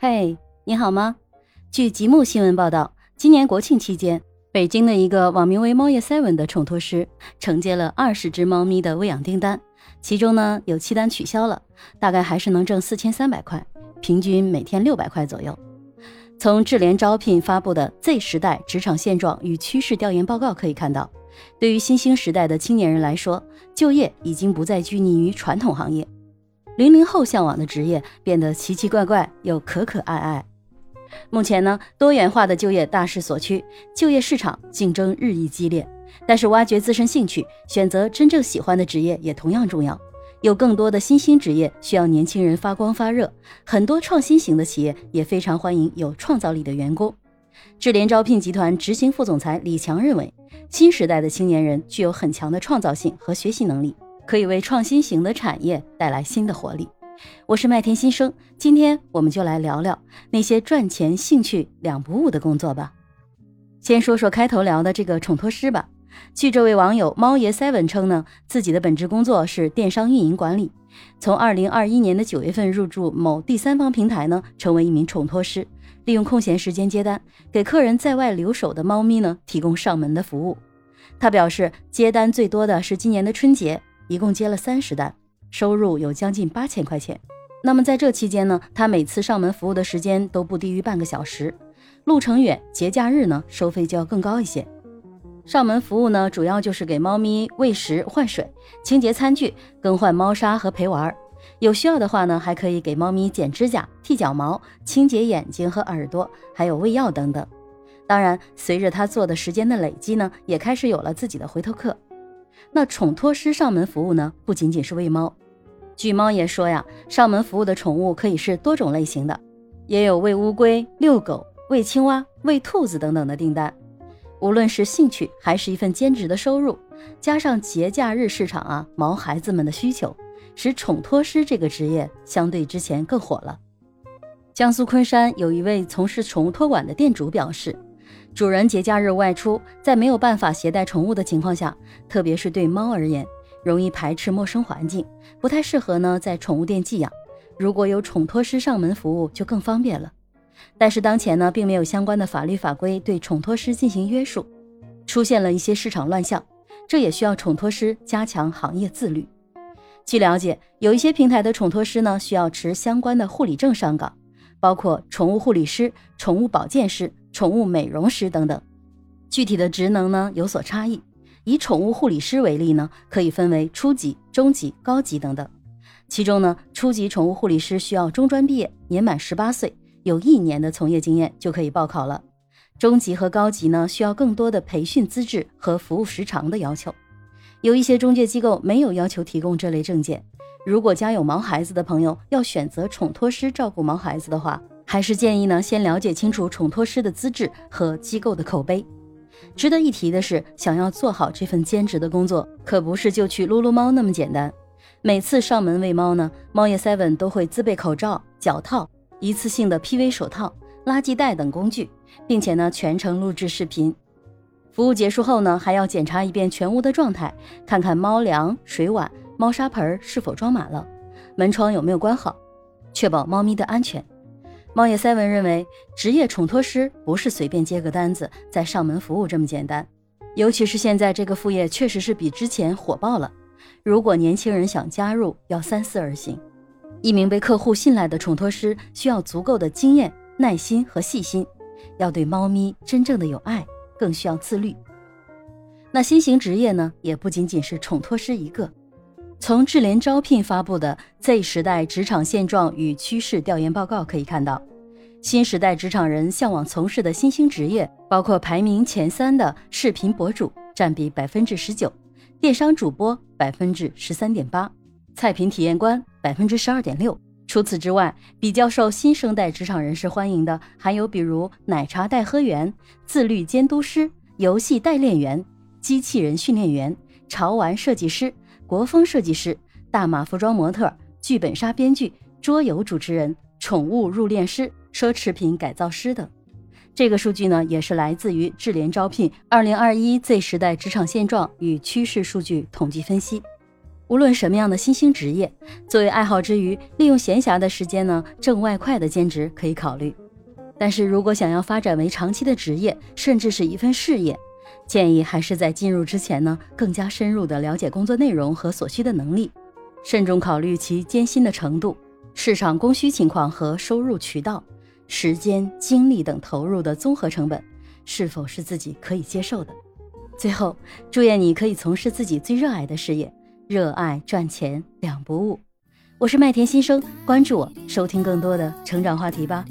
嘿，你好吗？据吉木新闻报道，今年国庆期间，北京的一个网名为“猫夜 seven” 的宠托师承接了二十只猫咪的喂养订单，其中呢有七单取消了，大概还是能挣四千三百块，平均每天六百块左右。从智联招聘发布的 Z 时代职场现状与趋势调研报告可以看到，对于新兴时代的青年人来说，就业已经不再拘泥于传统行业。零零后向往的职业变得奇奇怪怪又可可爱爱。目前呢，多元化的就业大势所趋，就业市场竞争日益激烈。但是，挖掘自身兴趣，选择真正喜欢的职业也同样重要。有更多的新兴职业需要年轻人发光发热，很多创新型的企业也非常欢迎有创造力的员工。智联招聘集团执行副总裁李强认为，新时代的青年人具有很强的创造性和学习能力。可以为创新型的产业带来新的活力。我是麦田新生，今天我们就来聊聊那些赚钱、兴趣两不误的工作吧。先说说开头聊的这个宠托师吧。据这位网友猫爷 seven 称呢，自己的本职工作是电商运营管理，从二零二一年的九月份入驻某第三方平台呢，成为一名宠托师，利用空闲时间接单，给客人在外留守的猫咪呢提供上门的服务。他表示，接单最多的是今年的春节。一共接了三十单，收入有将近八千块钱。那么在这期间呢，他每次上门服务的时间都不低于半个小时，路程远，节假日呢收费就要更高一些。上门服务呢，主要就是给猫咪喂食、换水、清洁餐具、更换猫砂和陪玩。有需要的话呢，还可以给猫咪剪指甲、剃脚毛、清洁眼睛和耳朵，还有喂药等等。当然，随着他做的时间的累积呢，也开始有了自己的回头客。那宠托师上门服务呢，不仅仅是喂猫。据猫爷说呀，上门服务的宠物可以是多种类型的，也有喂乌龟、遛狗、喂青蛙、喂兔子等等的订单。无论是兴趣还是一份兼职的收入，加上节假日市场啊毛孩子们的需求，使宠托师这个职业相对之前更火了。江苏昆山有一位从事宠物托管的店主表示。主人节假日外出，在没有办法携带宠物的情况下，特别是对猫而言，容易排斥陌生环境，不太适合呢在宠物店寄养。如果有宠托师上门服务，就更方便了。但是当前呢，并没有相关的法律法规对宠托师进行约束，出现了一些市场乱象，这也需要宠托师加强行业自律。据了解，有一些平台的宠托师呢，需要持相关的护理证上岗，包括宠物护理师、宠物保健师。宠物美容师等等，具体的职能呢有所差异。以宠物护理师为例呢，可以分为初级、中级、高级等等。其中呢，初级宠物护理师需要中专毕业，年满十八岁，有一年的从业经验就可以报考了。中级和高级呢，需要更多的培训资质和服务时长的要求。有一些中介机构没有要求提供这类证件。如果家有毛孩子的朋友要选择宠托师照顾毛孩子的话，还是建议呢，先了解清楚宠托师的资质和机构的口碑。值得一提的是，想要做好这份兼职的工作，可不是就去撸撸猫那么简单。每次上门喂猫呢，猫爷 seven 都会自备口罩、脚套、一次性的 PV 手套、垃圾袋等工具，并且呢全程录制视频。服务结束后呢，还要检查一遍全屋的状态，看看猫粮、水碗、猫砂盆是否装满了，门窗有没有关好，确保猫咪的安全。猫爷 seven 认为，职业宠托师不是随便接个单子再上门服务这么简单，尤其是现在这个副业确实是比之前火爆了。如果年轻人想加入，要三思而行。一名被客户信赖的宠托师需要足够的经验、耐心和细心，要对猫咪真正的有爱，更需要自律。那新型职业呢，也不仅仅是宠托师一个。从智联招聘发布的 Z 时代职场现状与趋势调研报告可以看到，新时代职场人向往从事的新兴职业包括排名前三的视频博主占比百分之十九，电商主播百分之十三点八，菜品体验官百分之十二点六。除此之外，比较受新生代职场人士欢迎的还有比如奶茶代喝员、自律监督师、游戏代练员、机器人训练员、潮玩设计师。国风设计师、大码服装模特、剧本杀编剧、桌游主持人、宠物入殓师、奢侈品改造师等。这个数据呢，也是来自于智联招聘二零二一 Z 时代职场现状与趋势数据统计分析。无论什么样的新兴职业，作为爱好之余，利用闲暇的时间呢挣外快的兼职可以考虑。但是如果想要发展为长期的职业，甚至是一份事业，建议还是在进入之前呢，更加深入的了解工作内容和所需的能力，慎重考虑其艰辛的程度、市场供需情况和收入渠道、时间、精力等投入的综合成本，是否是自己可以接受的。最后，祝愿你可以从事自己最热爱的事业。热爱赚钱两不误，我是麦田新生，关注我，收听更多的成长话题吧。